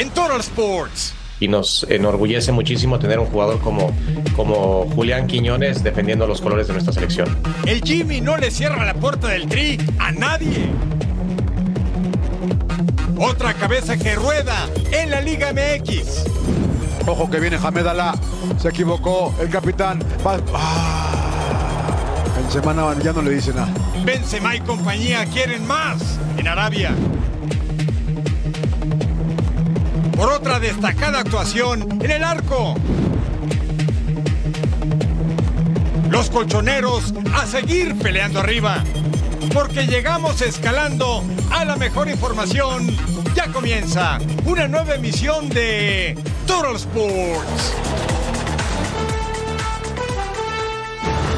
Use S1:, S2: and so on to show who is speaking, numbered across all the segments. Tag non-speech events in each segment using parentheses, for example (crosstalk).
S1: En Total Sports.
S2: y nos enorgullece muchísimo tener un jugador como, como Julián Quiñones defendiendo los colores de nuestra selección.
S1: El Jimmy no le cierra la puerta del tri a nadie. Otra cabeza que rueda en la Liga MX.
S3: Ojo que viene Hamed Alá. Se equivocó el capitán. Ah. En semana ya no le dice nada.
S1: Benzema y compañía quieren más en Arabia. Por otra destacada actuación en el arco. Los colchoneros a seguir peleando arriba. Porque llegamos escalando a la mejor información. Ya comienza una nueva emisión de Total Sports.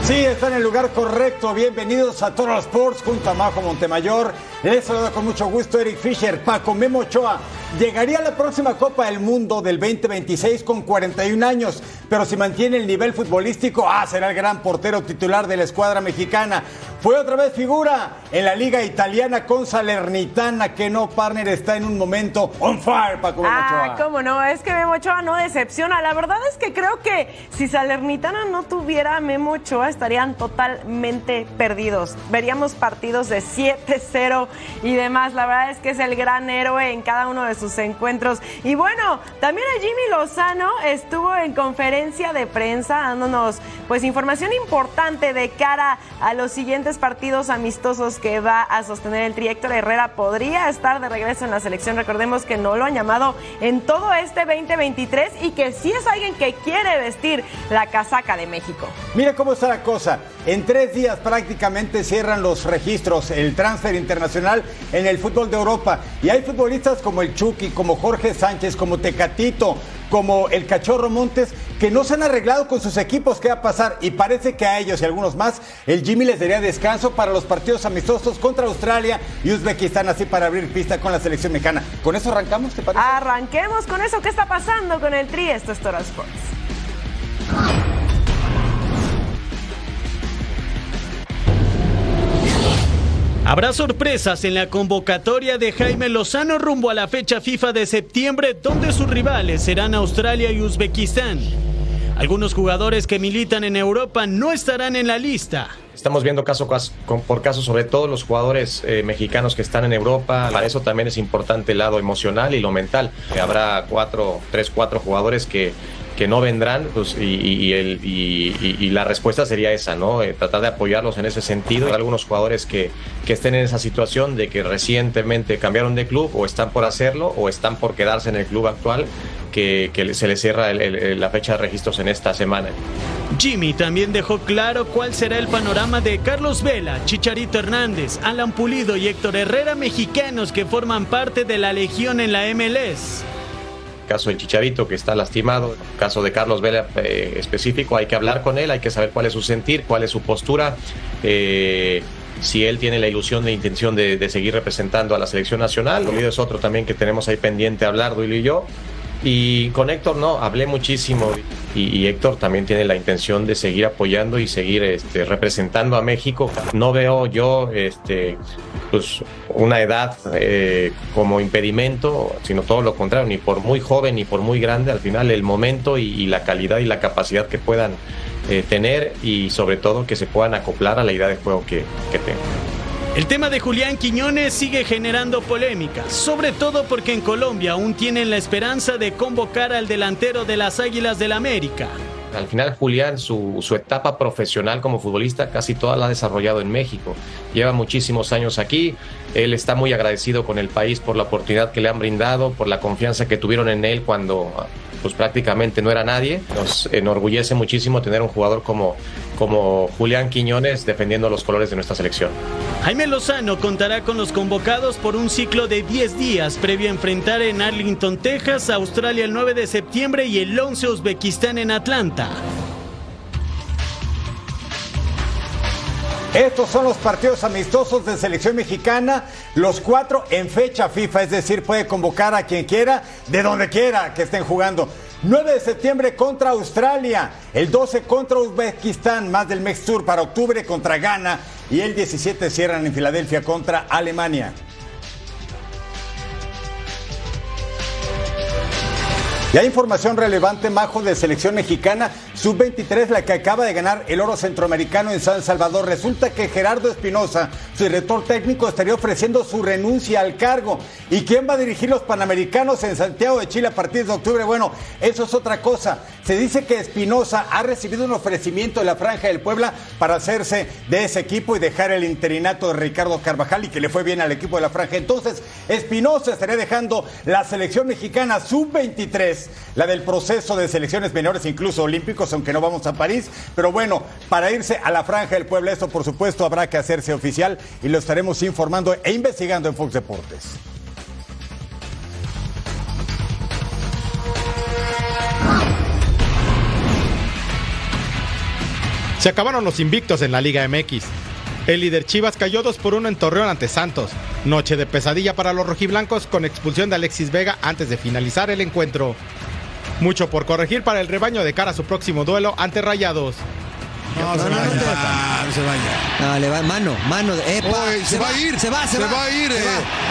S1: Sí, está en el lugar correcto. Bienvenidos a Total Sports junto a Majo Montemayor. Les saludo con mucho gusto Eric Fisher, Paco Memo Ochoa. Llegaría a la próxima Copa del Mundo del 2026 con 41 años, pero si mantiene el nivel futbolístico, ah, será el gran portero titular de la escuadra mexicana. Fue otra vez figura en la liga italiana con Salernitana, que no, partner, está en un momento on fire, Paco
S4: Ah,
S1: Ochoa.
S4: cómo no, es que Memo Ochoa no decepciona. La verdad es que creo que si Salernitana no tuviera a Memo Ochoa estarían totalmente perdidos. Veríamos partidos de 7-0 y demás. La verdad es que es el gran héroe en cada uno de sus encuentros. Y bueno, también el Jimmy Lozano estuvo en conferencia de prensa dándonos pues información importante de cara a los siguientes partidos amistosos que va a sostener el tri. Herrera podría estar de regreso en la selección. Recordemos que no lo han llamado en todo este 2023 y que sí es alguien que quiere vestir la casaca de México.
S1: Mira cómo está la cosa. En tres días prácticamente cierran los registros, el transfer internacional en el fútbol de Europa. Y hay futbolistas como el Chucky, como Jorge Sánchez, como Tecatito, como el Cachorro Montes, que no se han arreglado con sus equipos. ¿Qué va a pasar? Y parece que a ellos y algunos más, el Jimmy les daría descanso para los partidos amistosos contra Australia y Uzbekistán, así para abrir pista con la selección mexicana. ¿Con eso arrancamos, te parece?
S4: Arranquemos con eso. ¿Qué está pasando con el tri? Esto es Sports.
S5: Habrá sorpresas en la convocatoria de Jaime Lozano rumbo a la fecha FIFA de septiembre, donde sus rivales serán Australia y Uzbekistán. Algunos jugadores que militan en Europa no estarán en la lista.
S2: Estamos viendo caso por caso, sobre todo los jugadores eh, mexicanos que están en Europa. Para eso también es importante el lado emocional y lo mental. Habrá cuatro, tres, cuatro jugadores que, que no vendrán pues, y, el- y- la respuesta sería esa, ¿no? Eh, tratar de apoyarlos en ese sentido. Hay algunos jugadores que, estén en esa situación de que recientemente cambiaron de club o están por hacerlo o están por quedarse en el club actual que, se les cierra el- la fecha de registros en esta semana.
S5: Jimmy también dejó claro cuál será el panorama de Carlos Vela, Chicharito Hernández, Alan Pulido y Héctor Herrera, mexicanos que forman parte de la Legión en la MLS.
S2: Caso del Chicharito que está lastimado, caso de Carlos Vela eh, específico, hay que hablar con él, hay que saber cuál es su sentir, cuál es su postura, eh, si él tiene la ilusión e intención de, de seguir representando a la selección nacional. Olvido es otro también que tenemos ahí pendiente hablar, Duilio y yo. Y con Héctor no, hablé muchísimo y, Héctor también tiene la intención de seguir apoyando y seguir este, representando a México. No veo yo este, pues, una edad eh, como impedimento, sino todo lo contrario, ni por muy joven ni por muy grande, al final el momento y, y la calidad y la capacidad que puedan eh, tener y sobre todo que se puedan acoplar a la idea de juego que, que tengan.
S5: El tema de Julián Quiñones sigue generando polémica, sobre todo porque en Colombia aún tienen la esperanza de convocar al delantero de las Águilas del América.
S2: Al final Julián, su, su etapa profesional como futbolista casi toda la ha desarrollado en México. Lleva muchísimos años aquí, él está muy agradecido con el país por la oportunidad que le han brindado, por la confianza que tuvieron en él cuando pues prácticamente no era nadie. Nos enorgullece muchísimo tener un jugador como, como Julián Quiñones defendiendo los colores de nuestra selección.
S5: Jaime Lozano contará con los convocados por un ciclo de 10 días previo a enfrentar en Arlington, Texas, Australia el 9 de septiembre y el 11 Uzbekistán en Atlanta.
S1: Estos son los partidos amistosos de selección mexicana, los cuatro en fecha FIFA, es decir, puede convocar a quien quiera, de donde quiera que estén jugando. 9 de septiembre contra Australia, el 12 contra Uzbekistán, más del Mex Tour para octubre contra Ghana y el 17 cierran en Filadelfia contra Alemania. Y hay información relevante, Majo, de selección mexicana, sub-23, la que acaba de ganar el oro centroamericano en San Salvador. Resulta que Gerardo Espinosa, su director técnico, estaría ofreciendo su renuncia al cargo. ¿Y quién va a dirigir los panamericanos en Santiago de Chile a partir de octubre? Bueno, eso es otra cosa. Se dice que Espinosa ha recibido un ofrecimiento de la Franja del Puebla para hacerse de ese equipo y dejar el interinato de Ricardo Carvajal y que le fue bien al equipo de la Franja. Entonces, Espinosa estaría dejando la selección mexicana sub-23 la del proceso de selecciones menores, incluso olímpicos, aunque no vamos a París. Pero bueno, para irse a la franja del pueblo, esto por supuesto habrá que hacerse oficial y lo estaremos informando e investigando en Fox Deportes.
S6: Se acabaron los invictos en la Liga MX. El líder Chivas cayó 2 por 1 en Torreón ante Santos. Noche de pesadilla para los rojiblancos con expulsión de Alexis Vega antes de finalizar el encuentro. Mucho por corregir para el rebaño de cara a su próximo duelo ante Rayados.
S7: No, se, vaya, no se vaya. No, le va mano, mano. Epa,
S3: se, va, a ir. Se va, se, va. a ir, eh,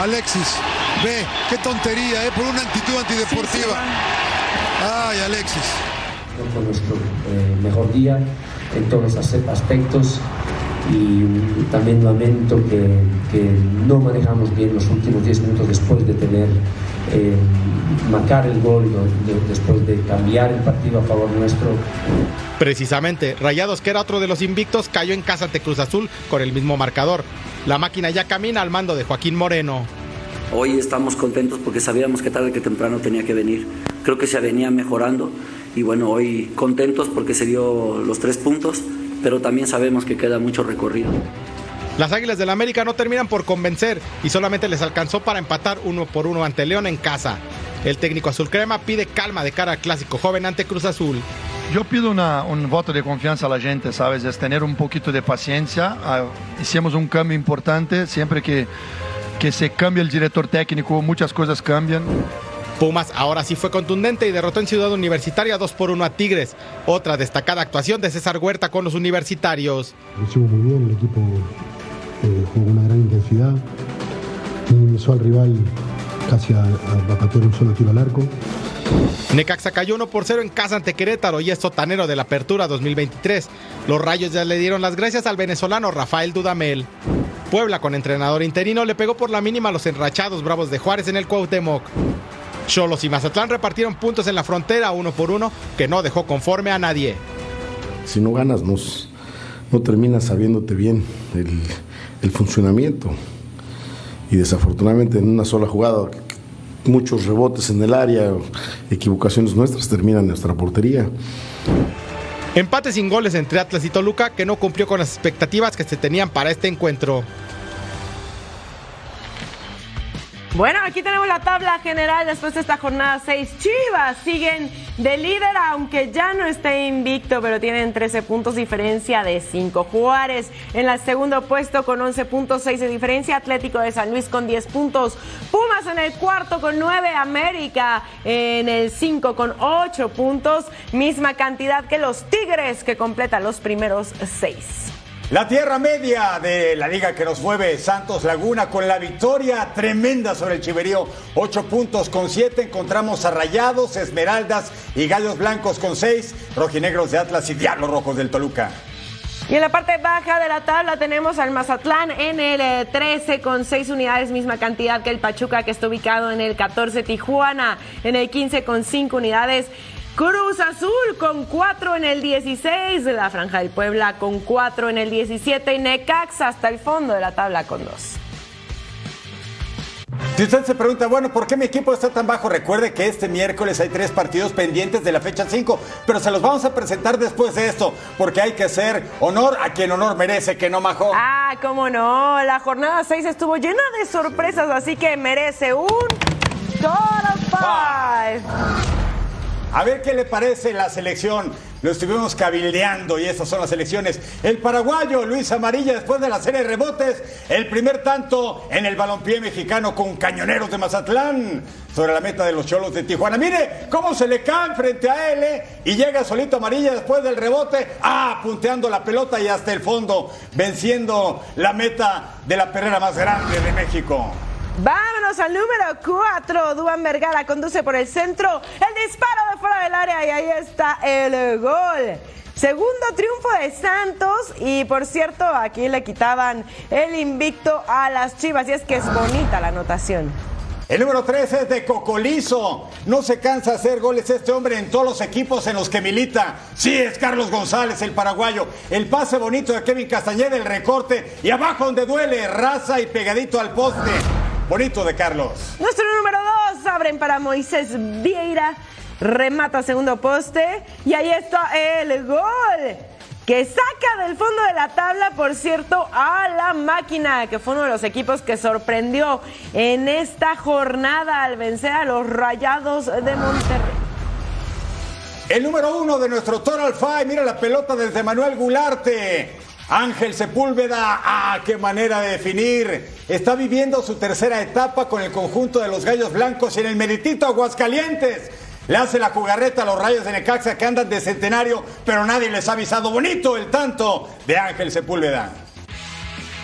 S3: Alexis. Ve, qué tontería, eh, por una actitud antideportiva. Ay, Alexis.
S8: No fue nuestro eh, mejor día en todos los aspectos y también lamento que, no manejamos bien los últimos 10 minutos después de tener eh, marcar el gol, después de cambiar el partido a favor nuestro.
S6: Precisamente, Rayados, que era otro de los invictos, cayó en casa ante Cruz Azul con el mismo marcador. La máquina ya camina al mando de Joaquín Moreno.
S9: Hoy estamos contentos porque sabíamos que tarde que temprano tenía que venir. Creo que se venía mejorando y bueno, hoy contentos porque se dio los tres puntos pero también sabemos que queda mucho recorrido.
S6: Las Águilas del América no terminan por convencer y solamente les alcanzó para empatar uno por uno ante León en casa. El técnico azul crema pide calma de cara al clásico joven ante Cruz Azul.
S10: Yo pido un voto de confianza a la gente, ¿sabes? Es tener un poquito de paciencia. Ah, hicimos un cambio importante. Siempre que, que se cambia el director técnico, muchas cosas cambian.
S6: Pumas ahora sí fue contundente y derrotó en Ciudad Universitaria 2 por 1 a Tigres. Otra destacada actuación de César Huerta con los universitarios.
S11: Lo hicimos muy bien, el equipo eh, jugó una gran intensidad, minimizó al rival casi a, a, un solo tiro al arco.
S6: Necaxa cayó 1 por 0 en casa ante Querétaro y es sotanero de la apertura 2023. Los rayos ya le dieron las gracias al venezolano Rafael Dudamel. Puebla con entrenador interino le pegó por la mínima a los enrachados bravos de Juárez en el Cuauhtémoc. Cholos y Mazatlán repartieron puntos en la frontera uno por uno que no dejó conforme a nadie.
S11: Si no ganas, no, no terminas sabiéndote bien el, funcionamiento. Y desafortunadamente en una sola jugada, muchos rebotes en el área, equivocaciones nuestras, terminan nuestra portería.
S6: Empate sin goles entre Atlas y Toluca que no cumplió con las expectativas que se tenían para este encuentro.
S4: Bueno, aquí tenemos la tabla general después de esta jornada 6. Chivas siguen de líder, aunque ya no esté invicto, pero tienen 13 puntos diferencia de 5. Juárez en el segundo puesto con 11 puntos, 6 de diferencia. Atlético de San Luis con 10 puntos. Pumas en el cuarto con 9. América en el 5 con 8 puntos. Misma cantidad que los Tigres que completan los primeros 6.
S1: La tierra media de la liga que nos mueve Santos Laguna con la victoria tremenda sobre el Chiverío. Ocho puntos con siete. Encontramos a Rayados, Esmeraldas y Gallos Blancos con seis. Rojinegros de Atlas y Diablos Rojos del Toluca.
S4: Y en la parte baja de la tabla tenemos al Mazatlán en el 13 eh, con 6 unidades, misma cantidad que el Pachuca que está ubicado en el 14, Tijuana en el 15 con 5 unidades. Cruz Azul con 4 en el 16, la Franja del Puebla con 4 en el 17 y Necaxa hasta el fondo de la tabla con 2.
S1: Si usted se pregunta, bueno, ¿por qué mi equipo está tan bajo? Recuerde que este miércoles hay tres partidos pendientes de la fecha 5, pero se los vamos a presentar después de esto, porque hay que hacer honor a quien honor merece, que no majó.
S4: Ah, cómo no, la jornada 6 estuvo llena de sorpresas, así que merece un Total Five.
S1: A ver qué le parece la selección. Lo estuvimos cabildeando y estas son las elecciones. El paraguayo Luis Amarilla, después de la serie de rebotes, el primer tanto en el balompié mexicano con cañoneros de Mazatlán sobre la meta de los cholos de Tijuana. Mire cómo se le cae frente a él ¿eh? y llega solito Amarilla después del rebote, ah, punteando la pelota y hasta el fondo, venciendo la meta de la perrera más grande de México.
S4: Vámonos al número 4. Duan Vergara conduce por el centro. El disparo de fuera del área y ahí está el gol. Segundo triunfo de Santos y por cierto aquí le quitaban el invicto a las Chivas y es que es bonita la anotación.
S1: El número 3 es de Cocolizo. No se cansa de hacer goles este hombre en todos los equipos en los que milita. Sí, es Carlos González, el paraguayo. El pase bonito de Kevin Castañeda, el recorte. Y abajo donde duele, raza y pegadito al poste. Bonito de Carlos.
S4: Nuestro número 2 abren para Moisés Vieira. Remata segundo poste. Y ahí está el gol. Que saca del fondo de la tabla, por cierto, a la máquina, que fue uno de los equipos que sorprendió en esta jornada al vencer a los Rayados de Monterrey.
S1: El número uno de nuestro Total Five, mira la pelota desde Manuel Gularte. Ángel Sepúlveda, ah, qué manera de definir. Está viviendo su tercera etapa con el conjunto de los Gallos Blancos en el meritito Aguascalientes. Le hace la jugarreta a los rayos de Necaxa que andan de centenario, pero nadie les ha avisado. Bonito el tanto de Ángel Sepúlveda.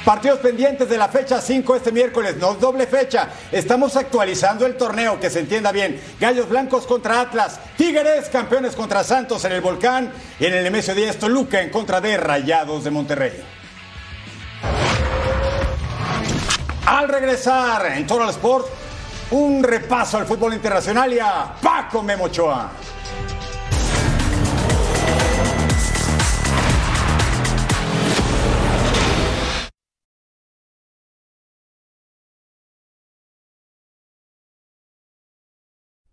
S1: Partidos pendientes de la fecha 5 este miércoles, no doble fecha. Estamos actualizando el torneo, que se entienda bien. Gallos Blancos contra Atlas, Tigres campeones contra Santos en el Volcán y en el MS 10 Toluca en contra de Rayados de Monterrey. Al regresar en Total Sport, un repaso al fútbol internacional y a Paco Memochoa.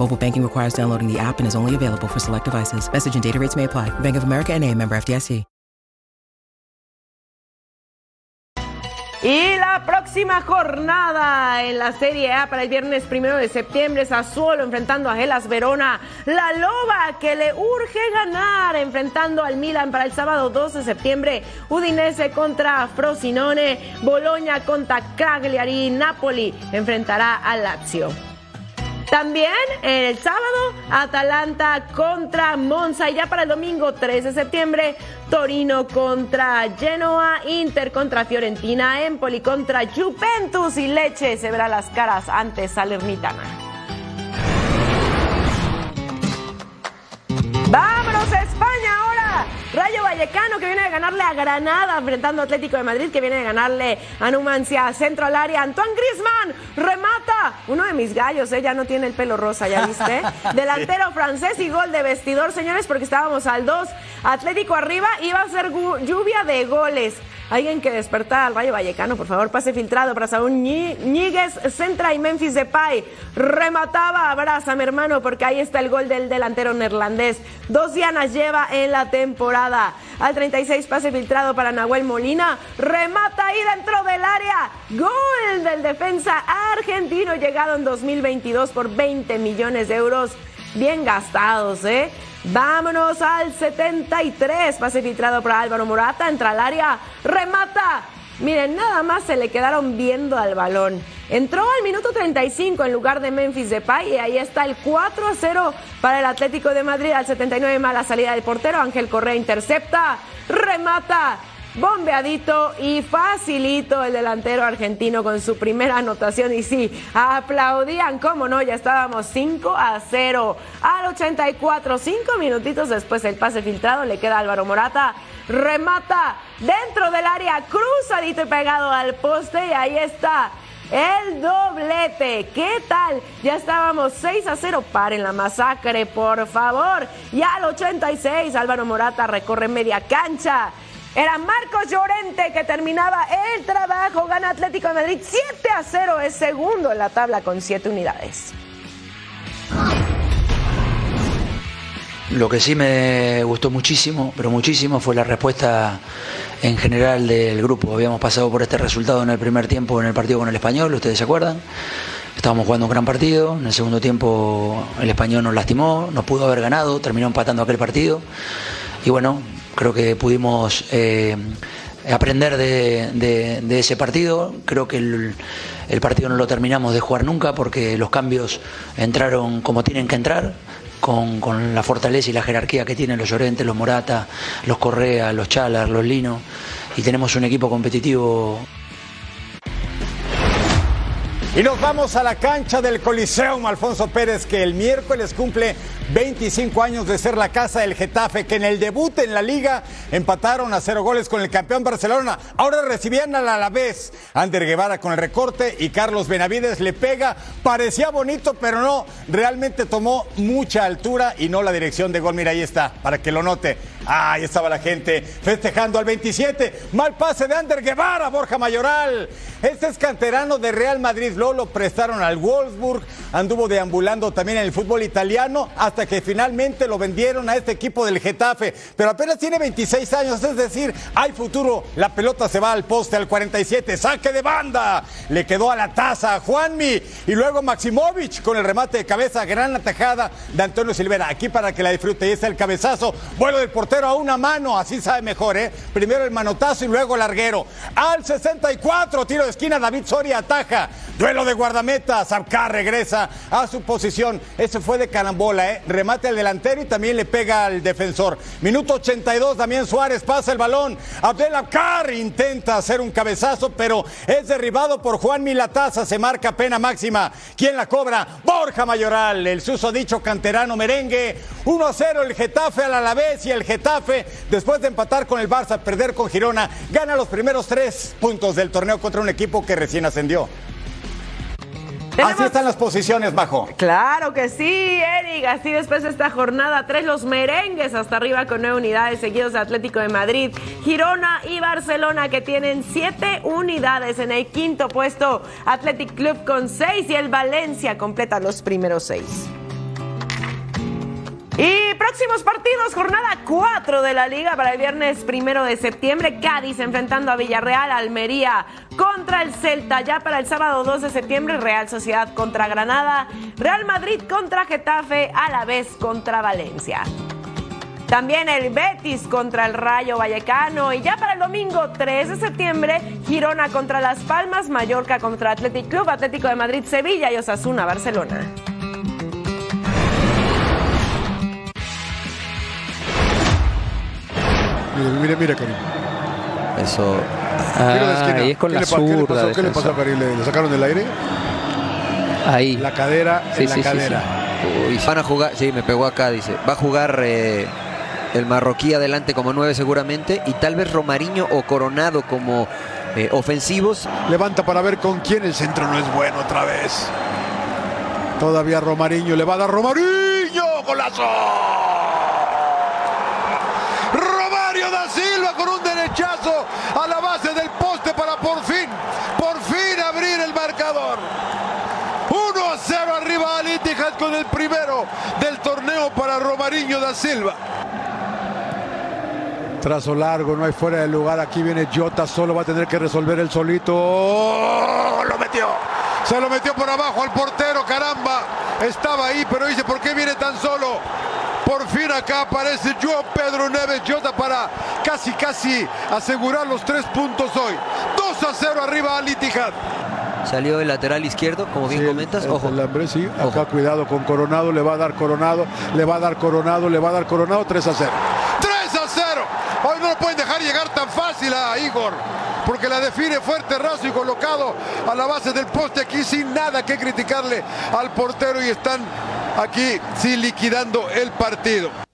S12: Mobile banking requires downloading the app and is only available for select devices. Message and data rates may apply. Bank of America and a member FDIC.
S4: Y la próxima jornada en la Serie A para el viernes primero de septiembre, Sassuolo enfrentando a Gelas Verona, la Loba que le urge ganar enfrentando al Milan para el sábado 2 de septiembre, Udinese contra Frosinone, Bologna contra Cagliari, Napoli enfrentará al Lazio. También el sábado, Atalanta contra Monza. Y ya para el domingo 3 de septiembre, Torino contra Genoa, Inter contra Fiorentina, Empoli contra Juventus y Leche se verá las caras ante Salernitana. ¡Vámonos a España ahora! Rayo Vallecano que viene de ganarle a Granada enfrentando a Atlético de Madrid que viene de ganarle a Numancia centro al área. Antoine Griezmann remata. Uno de mis gallos, ¿eh? ya no tiene el pelo rosa, ¿ya viste? (laughs) Delantero francés y gol de vestidor, señores, porque estábamos al 2. Atlético arriba iba a ser lluvia de goles. Alguien que despertar al Rayo Vallecano, por favor, pase filtrado para Saúl Ñíguez, Centra y Memphis Depay. Remataba, abraza mi hermano, porque ahí está el gol del delantero neerlandés. Dos dianas lleva en la temporada. Al 36, pase filtrado para Nahuel Molina. Remata ahí dentro del área. Gol del defensa argentino llegado en 2022 por 20 millones de euros. Bien gastados, ¿eh? Vámonos al 73. Pase filtrado para Álvaro Morata. Entra al área. Remata. Miren, nada más se le quedaron viendo al balón. Entró al minuto 35 en lugar de Memphis Depay y ahí está el 4 a 0 para el Atlético de Madrid. Al 79 mala salida del portero. Ángel Correa intercepta. Remata. Bombeadito y facilito el delantero argentino con su primera anotación. Y sí, aplaudían, cómo no, ya estábamos 5 a 0 al 84. Cinco minutitos después el pase filtrado le queda a Álvaro Morata. Remata dentro del área, cruzadito y pegado al poste. Y ahí está el doblete. ¿Qué tal? Ya estábamos 6 a 0. Paren la masacre, por favor. Y al 86, Álvaro Morata recorre media cancha. Era Marcos Llorente que terminaba el trabajo. Gana Atlético de Madrid 7 a 0. Es segundo en la tabla con 7 unidades.
S13: Lo que sí me gustó muchísimo, pero muchísimo, fue la respuesta en general del grupo. Habíamos pasado por este resultado en el primer tiempo en el partido con el español, ustedes se acuerdan. Estábamos jugando un gran partido, en el segundo tiempo el español nos lastimó, nos pudo haber ganado, terminó empatando aquel partido. Y bueno, creo que pudimos eh, aprender de, ese partido. Creo que el, partido no lo terminamos de jugar nunca porque los cambios entraron como tienen que entrar con, la fortaleza y la jerarquía que tienen los Llorentes, los Morata, los Correa, los Chalar, los Lino, y tenemos un equipo competitivo.
S1: Y nos vamos a la cancha del Coliseum, Alfonso Pérez, que el miércoles cumple 25 años de ser la casa del Getafe, que en el debut en la liga empataron a cero goles con el campeón Barcelona. Ahora recibían al Alavés. Ander Guevara con el recorte y Carlos Benavides le pega. Parecía bonito, pero no. Realmente tomó mucha altura y no la dirección de gol. Mira, ahí está, para que lo note. Ahí estaba la gente festejando al 27. Mal pase de Ander Guevara, Borja Mayoral. Este es canterano de Real Madrid. Luego lo prestaron al Wolfsburg. Anduvo deambulando también en el fútbol italiano hasta que finalmente lo vendieron a este equipo del Getafe, pero apenas tiene 26 años, es decir, hay futuro. La pelota se va al poste al 47, saque de banda, le quedó a la taza a Juanmi y luego Maximovic con el remate de cabeza, gran atajada de Antonio Silvera. Aquí para que la disfrute, y está el cabezazo, vuelo del portero a una mano, así sabe mejor, ¿eh? Primero el manotazo y luego el larguero. Al 64, tiro de esquina, David Soria ataja, duelo de guardameta, Zabcar regresa a su posición. Ese fue de carambola, ¿eh? remate al delantero y también le pega al defensor. Minuto 82, Damián Suárez pasa el balón. Abdel Abkar intenta hacer un cabezazo, pero es derribado por Juan Milataza. Se marca pena máxima. ¿Quién la cobra? Borja Mayoral, el dicho canterano merengue. 1 a 0 el Getafe al Alavés y el Getafe, después de empatar con el Barça, perder con Girona, gana los primeros tres puntos del torneo contra un equipo que recién ascendió. Así están las posiciones, Bajo.
S4: Claro que sí, Eric. Así después de esta jornada, tres los merengues hasta arriba con nueve unidades, seguidos de Atlético de Madrid, Girona y Barcelona, que tienen siete unidades. En el quinto puesto, Athletic Club con seis y el Valencia completa los primeros seis. Y próximos partidos, jornada 4 de la liga para el viernes primero de septiembre. Cádiz enfrentando a Villarreal, Almería contra el Celta. Ya para el sábado 2 de septiembre, Real Sociedad contra Granada, Real Madrid contra Getafe, a la vez contra Valencia. También el Betis contra el Rayo Vallecano. Y ya para el domingo 3 de septiembre, Girona contra Las Palmas, Mallorca contra Athletic Club, Atlético de Madrid, Sevilla y Osasuna, Barcelona.
S3: Mire, mire, Karim.
S7: Eso. Ah, es con la zurda.
S3: ¿Qué le pasó a Karim? ¿Le, sacaron del aire?
S7: Ahí.
S3: La cadera
S7: sí,
S3: en la
S7: sí,
S3: cadera.
S7: Sí, Van a jugar, sí, me pegó acá, dice. Va a jugar eh, el marroquí adelante como nueve seguramente y tal vez Romariño o Coronado como eh, ofensivos.
S3: Levanta para ver con quién el centro no es bueno otra vez. Todavía Romariño le va a dar Romariño, golazo. A la base del poste para por fin, por fin abrir el marcador. 1 a 0 arriba al Itihad con el primero del torneo para Romariño da Silva. Trazo largo, no hay fuera de lugar. Aquí viene Jota, solo va a tener que resolver el solito. ¡Oh! Lo metió. Se lo metió por abajo al portero, caramba. Estaba ahí, pero dice, ¿por qué viene tan solo? Por fin acá aparece Joao Pedro Neves Jota para casi casi asegurar los tres puntos hoy. 2 a 0 arriba al Itihad.
S7: Salió el lateral izquierdo, como bien comentas.
S3: El,
S7: Ojo.
S3: El hambre, sí. Acá cuidado con Coronado. Le va a dar Coronado. Le va a dar Coronado. Le va a dar Coronado. 3 a 0. 3 a 0. Hoy no lo pueden dejar llegar tan fácil a Igor, porque la define fuerte, raso y colocado a la base del poste aquí sin nada que criticarle al portero y están aquí sí liquidando el partido.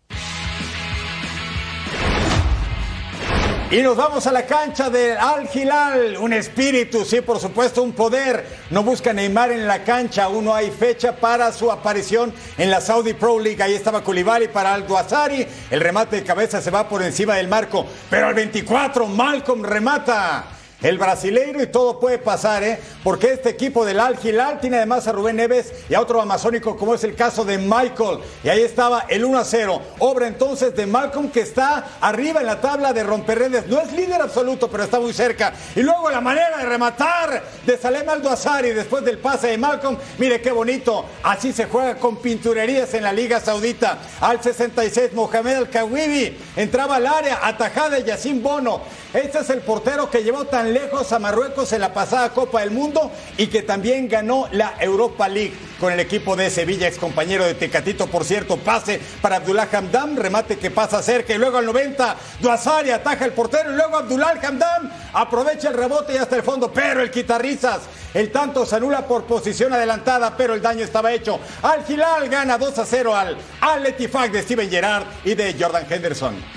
S1: Y nos vamos a la cancha del Al Hilal, un espíritu, sí, por supuesto, un poder. No busca Neymar en la cancha, aún no hay fecha para su aparición en la Saudi Pro League. Ahí estaba Koulibaly para Aldo Azari, el remate de cabeza se va por encima del marco, pero al 24 Malcolm remata el brasileiro y todo puede pasar, ¿eh? Porque este equipo del Al Hilal tiene además a Rubén Neves y a otro amazónico como es el caso de Michael. Y ahí estaba el 1 a 0. Obra entonces de Malcolm que está arriba en la tabla de romperredes. No es líder absoluto, pero está muy cerca. Y luego la manera de rematar de Salem Aldo Azari después del pase de Malcolm. Mire qué bonito. Así se juega con pinturerías en la Liga Saudita. Al 66, Mohamed Al-Kawibi entraba al área, atajada de Yacine Bono. Este es el portero que llevó tan lejos a Marruecos en la pasada Copa del Mundo y que también ganó la Europa League con el equipo de Sevilla, ex compañero de Tecatito, por cierto, pase para Abdullah Hamdam, remate que pasa cerca y luego al 90, Duazari ataja el portero y luego Abdullah Hamdam aprovecha el rebote y hasta el fondo, pero el quitarrizas, el tanto se anula por posición adelantada, pero el daño estaba hecho. Al Hilal gana 2 a 0 al Al de Steven Gerrard y de Jordan Henderson.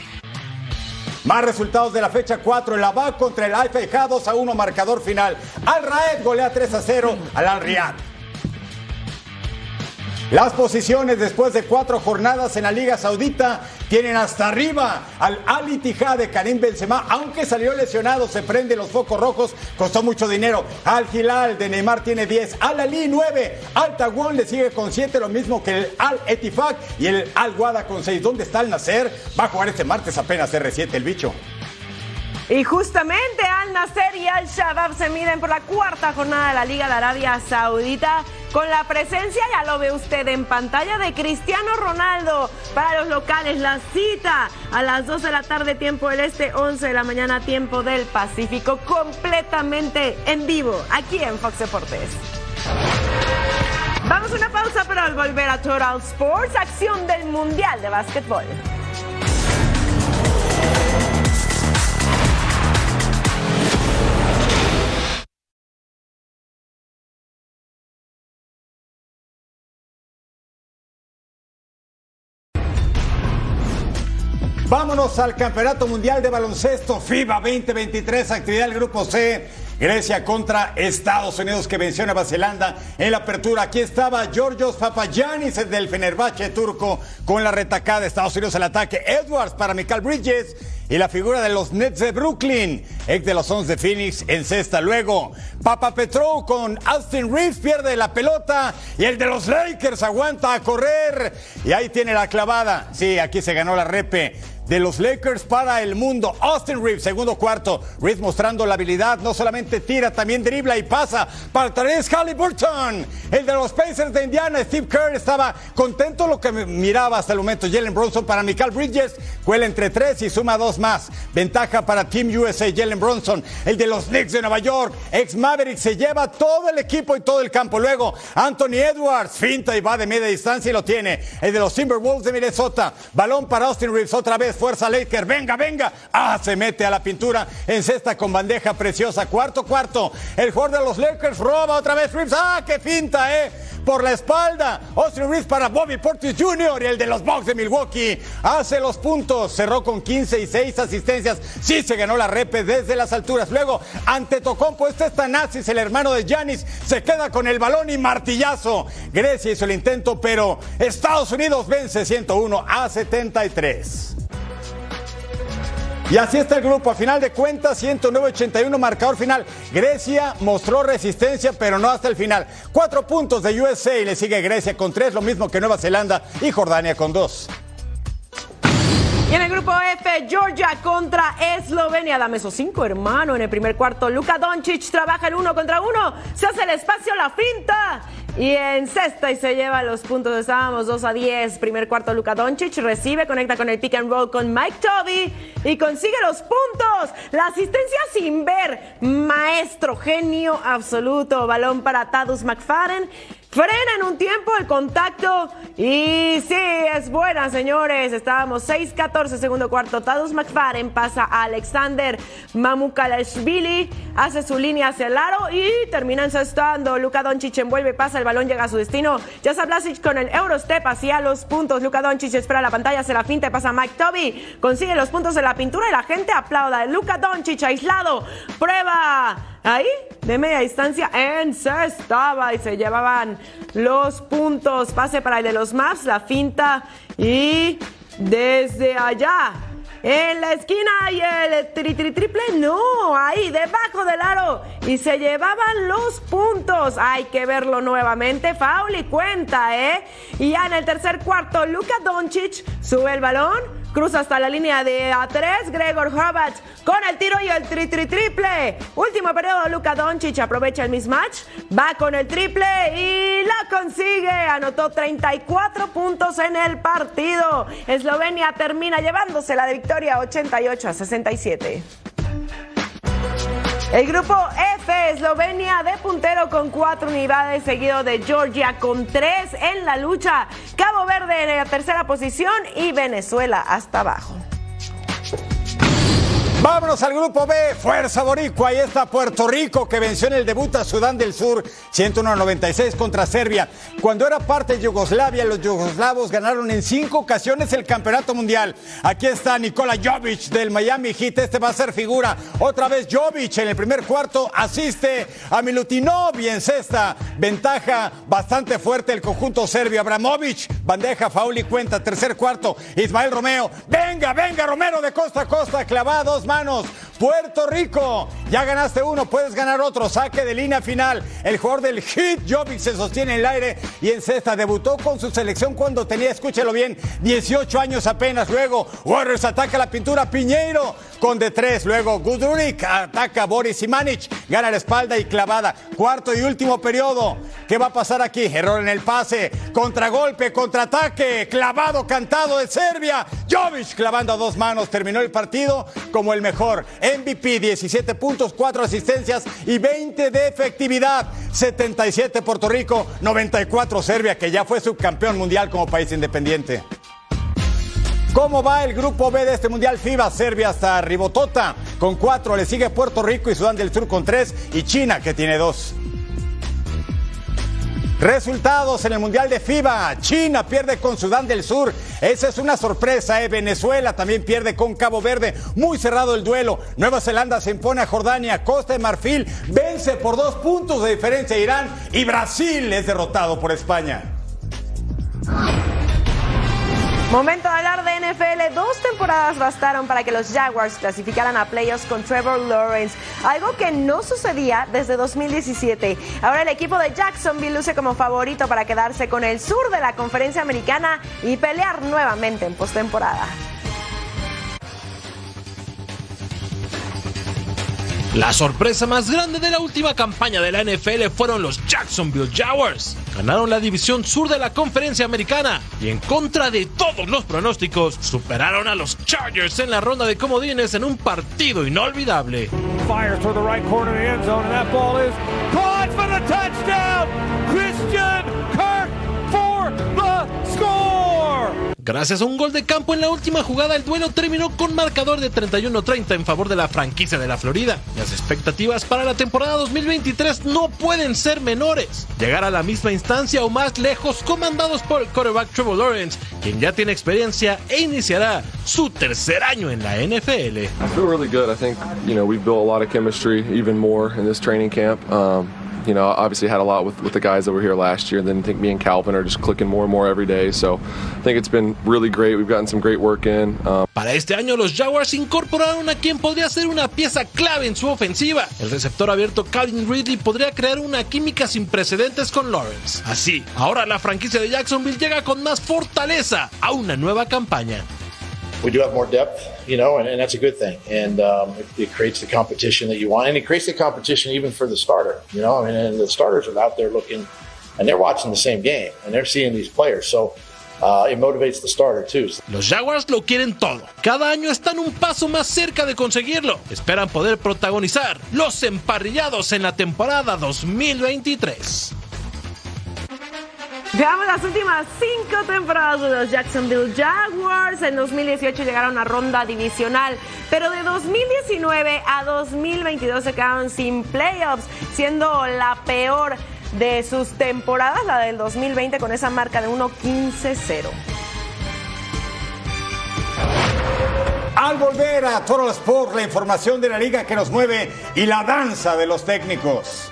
S1: Más resultados de la fecha 4. El Abad contra el AFK 2 a 1 marcador final. Al Raed golea 3 a 0 al Al Riyad. Las posiciones después de cuatro jornadas en la Liga Saudita tienen hasta arriba al Al Ittihad de Karim Benzema, aunque salió lesionado, se prende los focos rojos, costó mucho dinero. Al Hilal de Neymar tiene 10, Al Ali 9, Al Tawon le sigue con 7, lo mismo que el Al Etifak y el Al Wada con 6. ¿Dónde está el Nacer? Va a jugar este martes apenas R7 el bicho.
S4: Y justamente Al Nasser y Al Shabab se miden por la cuarta jornada de la Liga de Arabia Saudita con la presencia, ya lo ve usted en pantalla, de Cristiano Ronaldo. Para los locales, la cita a las 2 de la tarde, tiempo del este, 11 de la mañana, tiempo del Pacífico, completamente en vivo, aquí en Fox Deportes. Vamos a una pausa, pero al volver a Total Sports, acción del Mundial de Básquetbol.
S1: Vámonos al Campeonato Mundial de Baloncesto FIBA 2023, actividad del Grupo C. Grecia contra Estados Unidos que venció a Nueva Zelanda en la apertura. Aquí estaba Georgios Papagiannis del Fenerbahce turco con la retacada de Estados Unidos al ataque. Edwards para Michael Bridges y la figura de los Nets de Brooklyn, ex de los Suns de Phoenix en cesta. Luego, Papa Petro con Austin Reeves pierde la pelota y el de los Lakers aguanta a correr y ahí tiene la clavada. Sí, aquí se ganó la repe de los Lakers para el mundo. Austin Reeves, segundo cuarto. Reeves mostrando la habilidad, no solamente tira, también dribla y pasa para Therese Halliburton. El de los Pacers de Indiana, Steve Kerr, estaba contento lo que miraba hasta el momento. Jalen Bronson para Michael Bridges, cuela entre tres y suma dos más. Ventaja para Team USA, Jalen Bronson. El de los Knicks de Nueva York, ex Maverick, se lleva todo el equipo y todo el campo. Luego, Anthony Edwards, finta y va de media distancia y lo tiene. El de los Timberwolves de Minnesota, balón para Austin Reeves otra vez fuerza Laker, venga, venga. Ah, se mete a la pintura en cesta con bandeja preciosa. Cuarto, cuarto. El jugador de los Lakers roba otra vez Reeves. Ah, qué finta, eh. Por la espalda. Austin Reeves para Bobby Portis Jr. y el de los Bucks de Milwaukee. Hace los puntos. Cerró con 15 y 6 asistencias. Sí se ganó la repe desde las alturas. Luego, ante Tocompo, este está Nazis, el hermano de Giannis. Se queda con el balón y martillazo. Grecia hizo el intento, pero Estados Unidos vence 101 a 73. Y así está el grupo. A final de cuentas, 109-81 marcador final. Grecia mostró resistencia, pero no hasta el final. Cuatro puntos de USA y le sigue Grecia con tres, lo mismo que Nueva Zelanda y Jordania con dos.
S4: Y en el grupo F, Georgia contra Eslovenia. Dame esos cinco, hermano. En el primer cuarto, Luka Doncic trabaja el uno contra uno. Se hace el espacio, la finta. Y en sexta y se lleva los puntos. Estábamos 2 a 10. Primer cuarto, Luka Doncic recibe, conecta con el pick and roll con Mike Toby y consigue los puntos. La asistencia sin ver. Maestro, genio absoluto. Balón para Tadus McFadden Frena en un tiempo el contacto y sí, es buena, señores. Estábamos 6-14, segundo cuarto. Tadus McFarren pasa a Alexander Mamukalashvili, hace su línea hacia el aro y termina encestando. Luka Doncic envuelve, pasa el balón, llega a su destino. Jasa Blasic con el Eurostep hacia los puntos. Luka Doncic espera la pantalla, se la finta, pasa Mike Toby, consigue los puntos de la pintura y la gente aplauda. Luka Doncic aislado, prueba ahí de media distancia encestaba y se llevaban los puntos. Pase para el de los Maps, la finta y desde allá. En la esquina y el tri, tri, triple, no, ahí debajo del aro. Y se llevaban los puntos. Hay que verlo nuevamente. Foul y cuenta, ¿eh? Y ya en el tercer cuarto, Luka Doncic sube el balón Cruza hasta la línea de A3. Gregor Hrabach con el tiro y el tri, tri triple. Último periodo. Luka Doncic aprovecha el mismatch. Va con el triple y la consigue. Anotó 34 puntos en el partido. Eslovenia termina llevándose la victoria 88 a 67. El grupo F, Eslovenia de puntero con cuatro unidades, seguido de Georgia con tres en la lucha, Cabo Verde en la tercera posición y Venezuela hasta abajo.
S1: Vámonos al grupo B, Fuerza Boricua. Ahí está Puerto Rico que venció en el debut a Sudán del Sur 101-96 contra Serbia. Cuando era parte de Yugoslavia, los yugoslavos ganaron en cinco ocasiones el campeonato mundial. Aquí está Nikola Jovic del Miami Heat. Este va a ser figura. Otra vez Jovic en el primer cuarto asiste a Milutinov y en sexta. Ventaja bastante fuerte el conjunto serbio. Abramovic, bandeja, faul cuenta. Tercer cuarto, Ismael Romeo. Venga, venga, Romero de costa a costa, clavados manos. Puerto Rico, ya ganaste uno, puedes ganar otro. Saque de línea final. El jugador del Hit, Jovic, se sostiene en el aire y en cesta. Debutó con su selección cuando tenía, escúchelo bien, 18 años apenas. Luego, Warriors ataca la pintura. Piñeiro con de tres. Luego, Guduric ataca Boris Imanic. Gana la espalda y clavada. Cuarto y último periodo. ¿Qué va a pasar aquí? Error en el pase. Contragolpe, contraataque. Clavado, cantado de Serbia. Jovic clavando a dos manos. Terminó el partido como el mejor. MVP, 17 puntos, 4 asistencias y 20 de efectividad. 77 Puerto Rico, 94 Serbia, que ya fue subcampeón mundial como país independiente. ¿Cómo va el grupo B de este Mundial FIBA? Serbia hasta Ribotota con 4, le sigue Puerto Rico y Sudán del Sur con 3 y China que tiene 2. Resultados en el Mundial de FIBA. China pierde con Sudán del Sur. Esa es una sorpresa. ¿eh? Venezuela también pierde con Cabo Verde. Muy cerrado el duelo. Nueva Zelanda se impone a Jordania. Costa de Marfil vence por dos puntos de diferencia Irán. Y Brasil es derrotado por España.
S4: Momento de hablar de NFL. Dos temporadas bastaron para que los Jaguars clasificaran a playoffs con Trevor Lawrence, algo que no sucedía desde 2017. Ahora el equipo de Jacksonville luce como favorito para quedarse con el sur de la conferencia americana y pelear nuevamente en postemporada.
S14: La sorpresa más grande de la última campaña de la NFL fueron los Jacksonville Jaguars. Ganaron la división sur de la conferencia americana y en contra de todos los pronósticos, superaron a los Chargers en la ronda de comodines en un partido inolvidable. Gracias a un gol de campo en la última jugada, el duelo terminó con marcador de 31-30 en favor de la franquicia de la Florida. Las expectativas para la temporada 2023 no pueden ser menores. Llegar a la misma instancia o más lejos, comandados por el quarterback Trevor Lawrence, quien ya tiene experiencia e iniciará su tercer año en la NFL.
S15: I feel really good. I think, you know, we've built a lot of chemistry, even more in this training camp. Um, you know, obviously had a lot with, with the guys that were here last year. And then I think me and Calvin are just clicking more and more every day. So I think it's been really great. We've gotten some great work in. Um,
S14: Para este año, los Jaguars incorporaron a quien podría ser una pieza clave en su ofensiva. El receptor abierto Calvin Ridley podría crear una química sin precedentes con Lawrence. Así, ahora la franquicia de Jacksonville llega con más fortaleza a una nueva campaña.
S16: We do have more depth, you know, and, and that's a good thing. And um, it, it, creates the competition that you want, and it creates the competition even for the starter. You know, I mean, and the starters are out there looking, and they're watching the same game, and they're seeing these players. So. Uh, it motivates the starter too.
S14: Los Jaguars lo quieren todo. Cada año están un paso más cerca de conseguirlo. Esperan poder protagonizar los emparrillados en la temporada 2023.
S4: Veamos las últimas cinco temporadas de los Jacksonville Jaguars. En 2018 llegaron a ronda divisional, pero de 2019 a 2022 se quedaron sin playoffs, siendo la peor de sus temporadas, la del 2020, con esa marca de 1-15-0.
S1: Al volver a Total Sports, la información de la liga que nos mueve y la danza de los técnicos.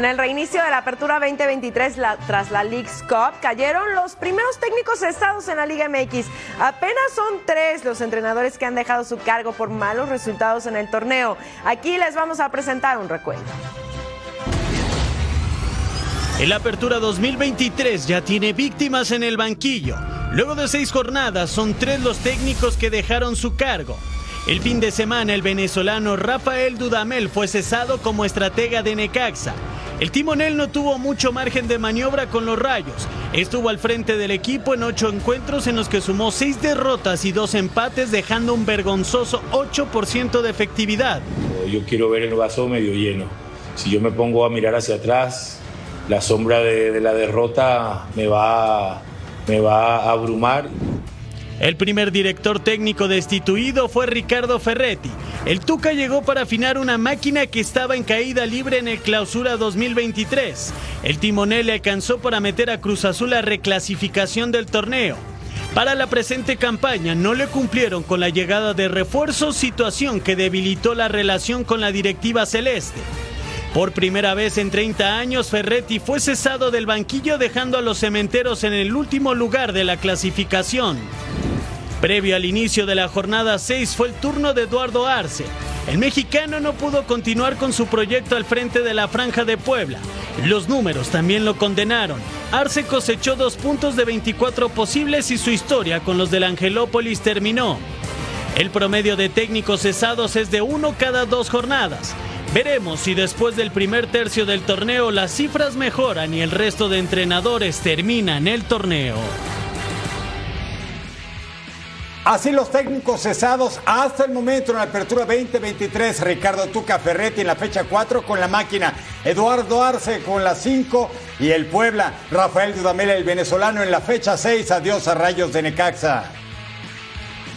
S4: Con el reinicio de la apertura 2023 la- tras la League's Cup, cayeron los primeros técnicos cesados en la Liga MX. Apenas son tres los entrenadores que han dejado su cargo por malos resultados en el torneo. Aquí les vamos a presentar un recuento.
S5: El Apertura 2023 ya tiene víctimas en el banquillo. Luego de seis jornadas, son tres los técnicos que dejaron su cargo. El fin de semana, el venezolano Rafael Dudamel fue cesado como estratega de Necaxa. El timonel no tuvo mucho margen de maniobra con los rayos. Estuvo al frente del equipo en ocho encuentros en los que sumó seis derrotas y dos empates, dejando un vergonzoso 8% de efectividad.
S17: Yo quiero ver el vaso medio lleno. Si yo me pongo a mirar hacia atrás, la sombra de, de la derrota me va, me va a abrumar.
S5: El primer director técnico destituido fue Ricardo Ferretti. El Tuca llegó para afinar una máquina que estaba en caída libre en el clausura 2023. El timonel le alcanzó para meter a Cruz Azul a reclasificación del torneo. Para la presente campaña no le cumplieron con la llegada de refuerzos, situación que debilitó la relación con la directiva celeste. Por primera vez en 30 años, Ferretti fue cesado del banquillo dejando a los cementeros en el último lugar de la clasificación. Previo al inicio de la jornada 6 fue el turno de Eduardo Arce. El mexicano no pudo continuar con su proyecto al frente de la Franja de Puebla. Los números también lo condenaron. Arce cosechó dos puntos de 24 posibles y su historia con los del Angelópolis terminó. El promedio de técnicos cesados es de uno cada dos jornadas. Veremos si después del primer tercio del torneo las cifras mejoran y el resto de entrenadores terminan el torneo.
S1: Así los técnicos cesados hasta el momento en la apertura 2023. Ricardo Tuca Ferretti en la fecha 4 con la máquina. Eduardo Arce con la 5 y el Puebla. Rafael Dudamel el venezolano en la fecha 6. Adiós a Rayos de Necaxa.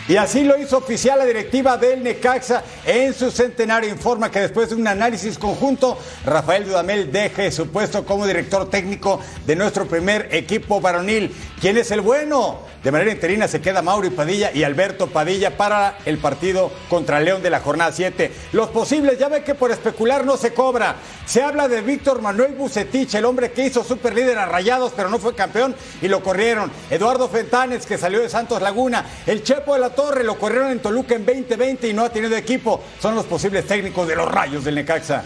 S1: Y así lo hizo oficial la directiva del Necaxa en su centenario. Informa que después de un análisis conjunto, Rafael Dudamel deje su puesto como director técnico de nuestro primer equipo varonil. ¿Quién es el bueno? De manera interina se queda Mauri Padilla y Alberto Padilla para el partido contra León de la jornada 7. Los posibles, ya ve que por especular no se cobra. Se habla de Víctor Manuel Bucetich, el hombre que hizo super líder a Rayados, pero no fue campeón y lo corrieron. Eduardo Fentanes, que salió de Santos Laguna. El Chepo de la Torre lo corrieron en Toluca en 2020 y no ha tenido equipo. Son los posibles técnicos de los Rayos del Necaxa.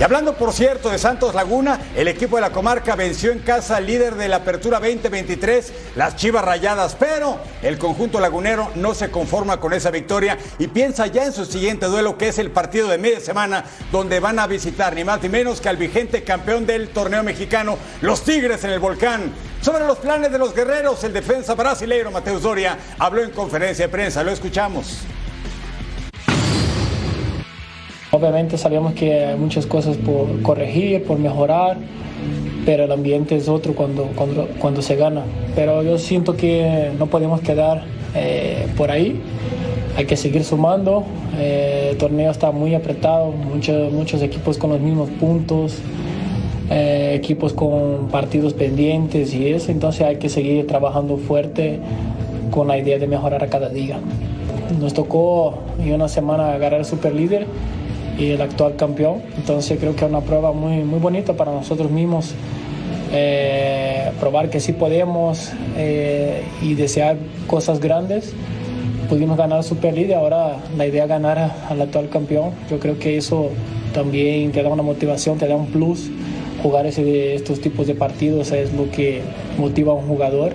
S1: Y hablando, por cierto, de Santos Laguna, el equipo de la comarca venció en casa al líder de la Apertura 2023, las Chivas Rayadas, pero el conjunto lagunero no se conforma con esa victoria y piensa ya en su siguiente duelo, que es el partido de media semana, donde van a visitar ni más ni menos que al vigente campeón del torneo mexicano, los Tigres en el Volcán. Sobre los planes de los guerreros, el defensa brasileiro Mateus Doria habló en conferencia de prensa, lo escuchamos.
S18: Obviamente sabíamos que hay muchas cosas por corregir, por mejorar, pero el ambiente es otro cuando, cuando, cuando se gana. Pero yo siento que no podemos quedar eh, por ahí, hay que seguir sumando. Eh, el torneo está muy apretado, muchos, muchos equipos con los mismos puntos, eh, equipos con partidos pendientes y eso, entonces hay que seguir trabajando fuerte con la idea de mejorar a cada día. Nos tocó en una semana agarrar super líder y el actual campeón. Entonces creo que es una prueba muy, muy bonita para nosotros mismos. eh, probar que sí podemos eh, y desear cosas grandes. Pudimos ganar Super Líder, ahora la idea es ganar al actual campeón. Yo creo que eso también te da una motivación, te da un plus. Jugar estos tipos de partidos es lo que motiva a un jugador.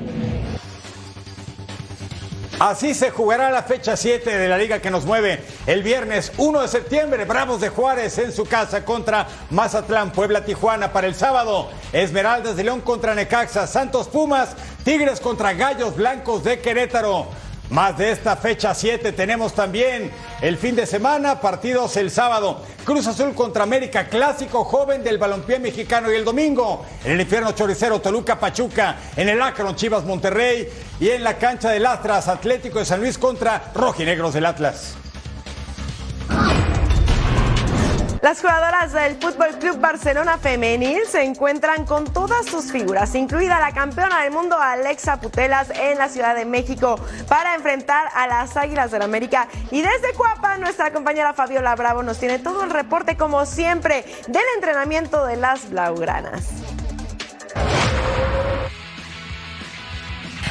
S1: Así se jugará la fecha 7 de la liga que nos mueve el viernes 1 de septiembre. Bravos de Juárez en su casa contra Mazatlán, Puebla, Tijuana para el sábado. Esmeraldas de León contra Necaxa, Santos Pumas, Tigres contra Gallos Blancos de Querétaro. Más de esta fecha 7 tenemos también el fin de semana, partidos el sábado. Cruz Azul contra América, clásico joven del balompié mexicano y el domingo. En el infierno choricero, Toluca Pachuca, en el Akron Chivas Monterrey y en la cancha del Astras Atlético de San Luis contra Rojinegros del Atlas.
S4: Las jugadoras del Fútbol Club Barcelona Femenil se encuentran con todas sus figuras, incluida la campeona del mundo Alexa Putelas en la Ciudad de México, para enfrentar a las Águilas del América. Y desde Cuapa, nuestra compañera Fabiola Bravo nos tiene todo el reporte, como siempre, del entrenamiento de las Blaugranas.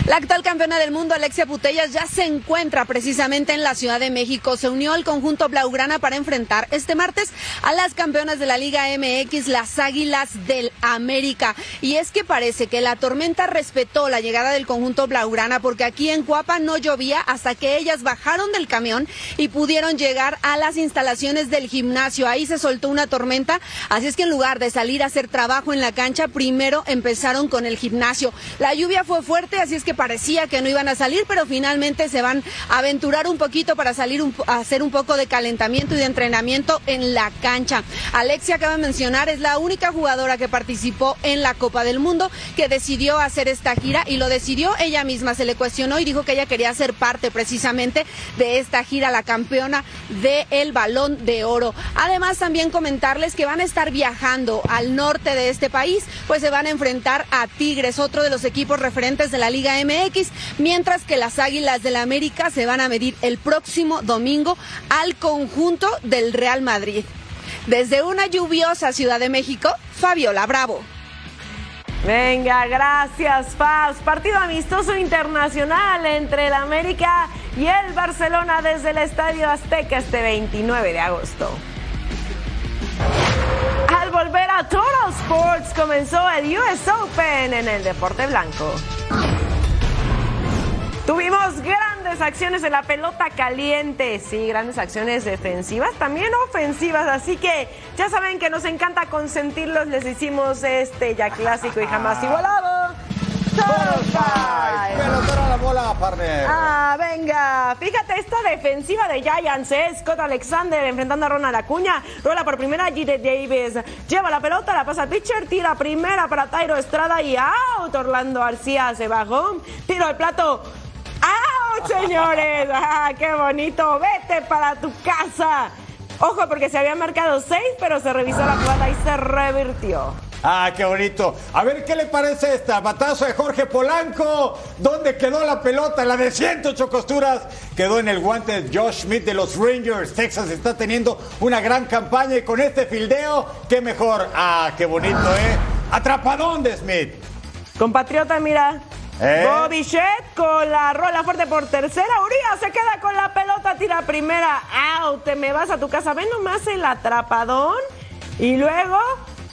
S19: La actual campeona del mundo, Alexia Putellas, ya se encuentra precisamente en la Ciudad de México. Se unió al conjunto Blaugrana para enfrentar este martes a las campeonas de la Liga MX, las Águilas del América. Y es que parece que la tormenta respetó la llegada del conjunto Blaugrana porque aquí en Cuapa no llovía hasta que ellas bajaron del camión y pudieron llegar a las instalaciones del gimnasio. Ahí se soltó una tormenta, así es que en lugar de salir a hacer trabajo en la cancha, primero empezaron con el gimnasio. La lluvia fue fuerte, así es que parecía que no iban a salir, pero finalmente se van a aventurar un poquito para salir a hacer un poco de calentamiento y de entrenamiento en la cancha. Alexia acaba de mencionar, es la única jugadora que participó en la Copa del Mundo que decidió hacer esta gira y lo decidió ella misma. Se le cuestionó y dijo que ella quería ser parte precisamente de esta gira, la campeona del Balón de Oro. Además, también comentarles que van a estar viajando al norte de este país, pues se van a enfrentar a Tigres, otro de los equipos referentes de la Liga MX, mientras que las Águilas del la América se van a medir el próximo domingo al conjunto del Real Madrid. Desde una lluviosa Ciudad de México, Fabiola Bravo.
S4: Venga, gracias, Paz. Partido amistoso internacional entre el América y el Barcelona desde el Estadio Azteca este 29 de agosto. Al volver a Total Sports comenzó el US Open en el Deporte Blanco. Tuvimos grandes acciones en la pelota caliente, sí, grandes acciones defensivas, también ofensivas, así que ya saben que nos encanta consentirlos, les hicimos este ya clásico y jamás (laughs) igualado.
S1: Pelotera la bola, partner.
S4: Ah, venga. Fíjate esta defensiva de Giants. Scott Alexander enfrentando a Ronald Acuña. Rola por primera Gide Davis. Lleva la pelota, la pasa al pitcher, tira primera para Tyro Estrada y out. Orlando García se bajó. Tiro al plato. ¡Out, (laughs) señores! ¡Ah, qué bonito! ¡Vete para tu casa! Ojo, porque se había marcado seis, pero se revisó la jugada y se revirtió.
S1: Ah, qué bonito. A ver qué le parece esta. Batazo de Jorge Polanco. ¿Dónde quedó la pelota? La de 108 costuras. Quedó en el guante de Josh Smith de los Rangers. Texas está teniendo una gran campaña y con este fildeo, qué mejor. Ah, qué bonito, ¿eh? Atrapadón de Smith.
S4: Compatriota, mira.
S1: ¿Eh?
S4: Bobby Shett con la rola fuerte por tercera. Urias se queda con la pelota, tira primera. Out, te me vas a tu casa. Ven nomás el atrapadón. Y luego,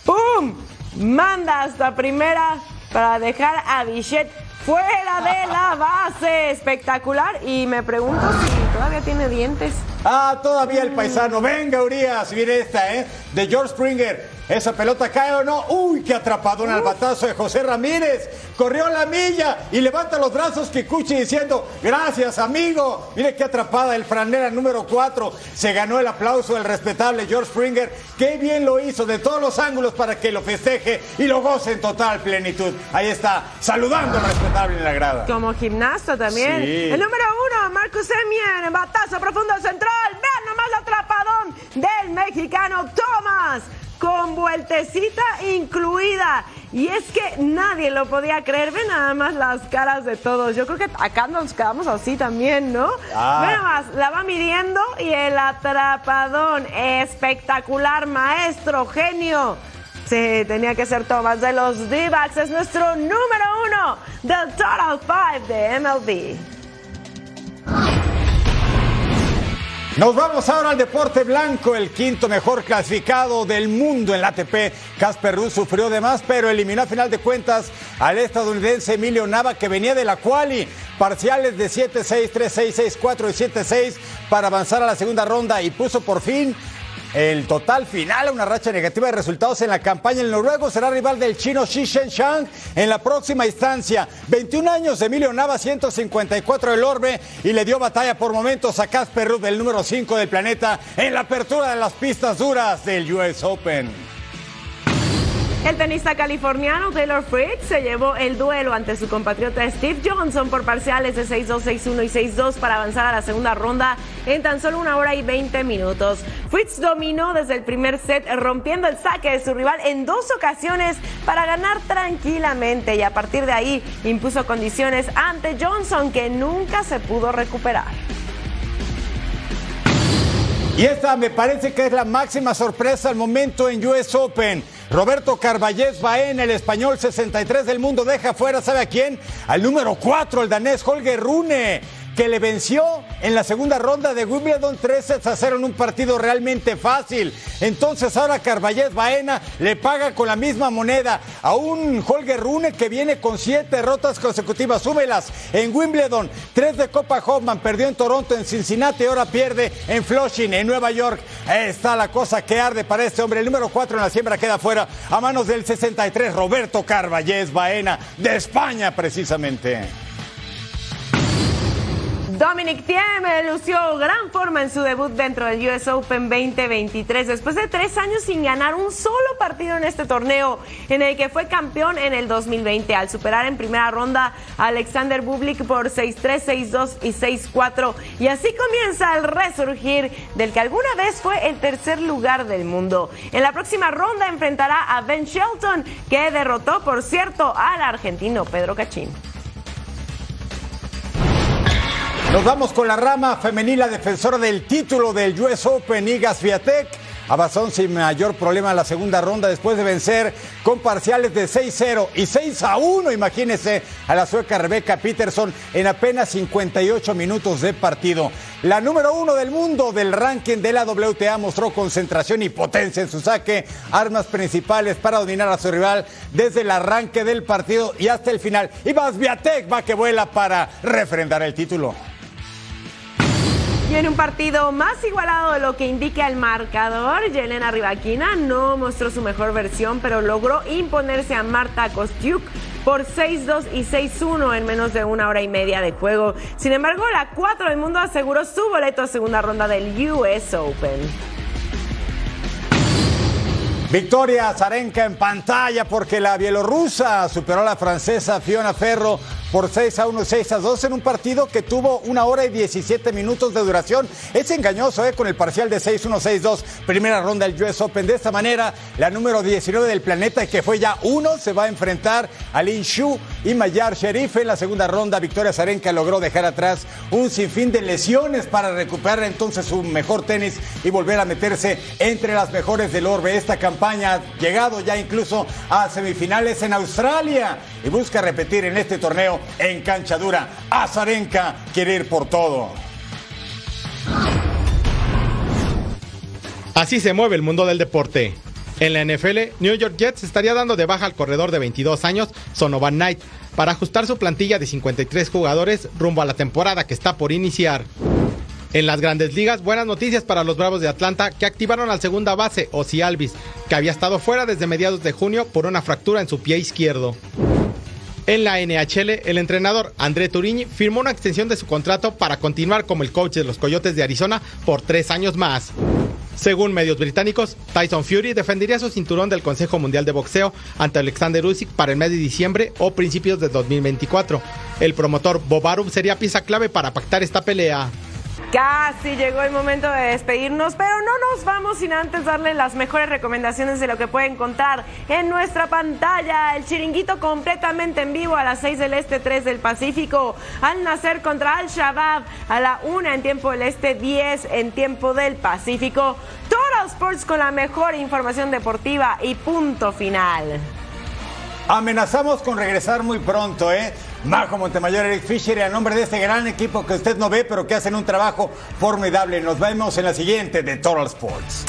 S4: ¡pum! Manda hasta primera para dejar a Bichette fuera de la base. Espectacular. Y me pregunto si todavía tiene dientes.
S1: Ah, todavía el paisano. Venga, Urias. Mire esta, ¿eh? De George Springer. ¿Esa pelota cae o no? ¡Uy, qué atrapadón al batazo de José Ramírez! Corrió la milla y levanta los brazos Kikuchi diciendo, gracias amigo. Mire qué atrapada el franera número 4. Se ganó el aplauso del respetable George Springer. Qué bien lo hizo de todos los ángulos para que lo festeje y lo goce en total plenitud. Ahí está, saludando al respetable en la grada.
S4: Como gimnasta también.
S1: Sí.
S4: El número uno, Marcus Semien, batazo profundo central. Vean nomás el atrapadón del mexicano Thomas. Con vueltecita incluida. Y es que nadie lo podía creer. Ve nada más las caras de todos. Yo creo que acá nos quedamos así también, ¿no?
S1: Ah.
S4: Ve nada más, la va midiendo y el atrapadón. Espectacular, maestro, genio. Sí, tenía que ser Thomas de los d Es nuestro número uno del Total 5 de MLB.
S1: Nos vamos ahora al deporte blanco, el quinto mejor clasificado del mundo en la ATP. Casper Ruud sufrió de más, pero eliminó a final de cuentas al estadounidense Emilio Nava, que venía de la quali. Parciales de 7-6, 3-6, 6-4 y 7-6 para avanzar a la segunda ronda y puso por fin el total final a una racha negativa de resultados en la campaña. El noruego será rival del chino Xi Shang en la próxima instancia. 21 años, Emilio Nava, 154 del Orbe y le dio batalla por momentos a Casper Ruud, el número 5 del planeta, en la apertura de las pistas duras del US Open.
S4: El tenista californiano Taylor Fritz se llevó el duelo ante su compatriota Steve Johnson por parciales de 6-2, 6-1 y 6-2 para avanzar a la segunda ronda en tan solo una hora y 20 minutos. Fritz dominó desde el primer set, rompiendo el saque de su rival en dos ocasiones para ganar tranquilamente y a partir de ahí impuso condiciones ante Johnson que nunca se pudo recuperar.
S1: Y esta me parece que es la máxima sorpresa al momento en US Open. Roberto Carballés Baena, el español 63 del mundo, deja fuera, ¿sabe a quién? Al número 4, el danés Holger Rune que le venció en la segunda ronda de Wimbledon 3 a 0 en un partido realmente fácil. Entonces ahora Carballés Baena le paga con la misma moneda a un Holger Rune que viene con siete derrotas consecutivas. Súmelas en Wimbledon, tres de Copa Hoffman, perdió en Toronto, en Cincinnati, ahora pierde en Flushing, en Nueva York. Ahí está la cosa que arde para este hombre. El número 4 en la siembra queda fuera a manos del 63, Roberto Carballés Baena, de España precisamente.
S4: Dominic Thiem lució gran forma en su debut dentro del US Open 2023 después de tres años sin ganar un solo partido en este torneo en el que fue campeón en el 2020 al superar en primera ronda a Alexander Bublik por 6-3, 6-2 y 6-4 y así comienza el resurgir del que alguna vez fue el tercer lugar del mundo. En la próxima ronda enfrentará a Ben Shelton que derrotó por cierto al argentino Pedro Cachín.
S1: Nos vamos con la rama femenina defensora del título del US Open, Iga Swiatek. Avanzó sin mayor problema en la segunda ronda después de vencer con parciales de 6-0 y 6-1, imagínense, a la sueca Rebecca Peterson en apenas 58 minutos de partido. La número uno del mundo del ranking de la WTA mostró concentración y potencia en su saque, armas principales para dominar a su rival desde el arranque del partido y hasta el final. Y Swiatek va que vuela para refrendar el título.
S4: Y en un partido más igualado de lo que indica el marcador, Yelena Rivaquina no mostró su mejor versión, pero logró imponerse a Marta Kostiuk por 6-2 y 6-1 en menos de una hora y media de juego. Sin embargo, la 4 del mundo aseguró su boleto a segunda ronda del US Open.
S1: Victoria Zarenka en pantalla porque la bielorrusa superó a la francesa Fiona Ferro por 6 a 1, 6 a 2 en un partido que tuvo una hora y 17 minutos de duración. Es engañoso ¿eh? con el parcial de 6-1, 6-2, primera ronda del US Open. De esta manera, la número 19 del planeta, que fue ya uno, se va a enfrentar a Lin Shu y Mayar Sherif en la segunda ronda. Victoria Zarenka logró dejar atrás un sinfín de lesiones para recuperar entonces su mejor tenis y volver a meterse entre las mejores del orbe. Esta campaña ha llegado ya incluso a semifinales en Australia y busca repetir en este torneo en cancha dura. Azarenka quiere ir por todo.
S6: Así se mueve el mundo del deporte. En la NFL, New York Jets estaría dando de baja al corredor de 22 años, Sonovan Knight, para ajustar su plantilla de 53 jugadores rumbo a la temporada que está por iniciar. En las grandes ligas, buenas noticias para los Bravos de Atlanta que activaron al segunda base, Ozzy Alvis, que había estado fuera desde mediados de junio por una fractura en su pie izquierdo. En la NHL, el entrenador André Turiñi firmó una extensión de su contrato para continuar como el coach de los Coyotes de Arizona por tres años más. Según medios británicos, Tyson Fury defendería su cinturón del Consejo Mundial de Boxeo ante Alexander Usyk para el mes de diciembre o principios de 2024. El promotor Bob Arum sería pieza clave para pactar esta pelea.
S4: Casi llegó el momento de despedirnos, pero no nos vamos sin antes darle las mejores recomendaciones de lo que pueden encontrar en nuestra pantalla. El chiringuito completamente en vivo a las 6 del Este, 3 del Pacífico. Al nacer contra Al Shabab a la 1 en tiempo del Este, 10 en tiempo del Pacífico. Total Sports con la mejor información deportiva y punto final.
S1: Amenazamos con regresar muy pronto, ¿eh? Majo Montemayor, Eric Fisher y a nombre de este gran equipo que usted no ve, pero que hacen un trabajo formidable. Nos vemos en la siguiente de Total Sports.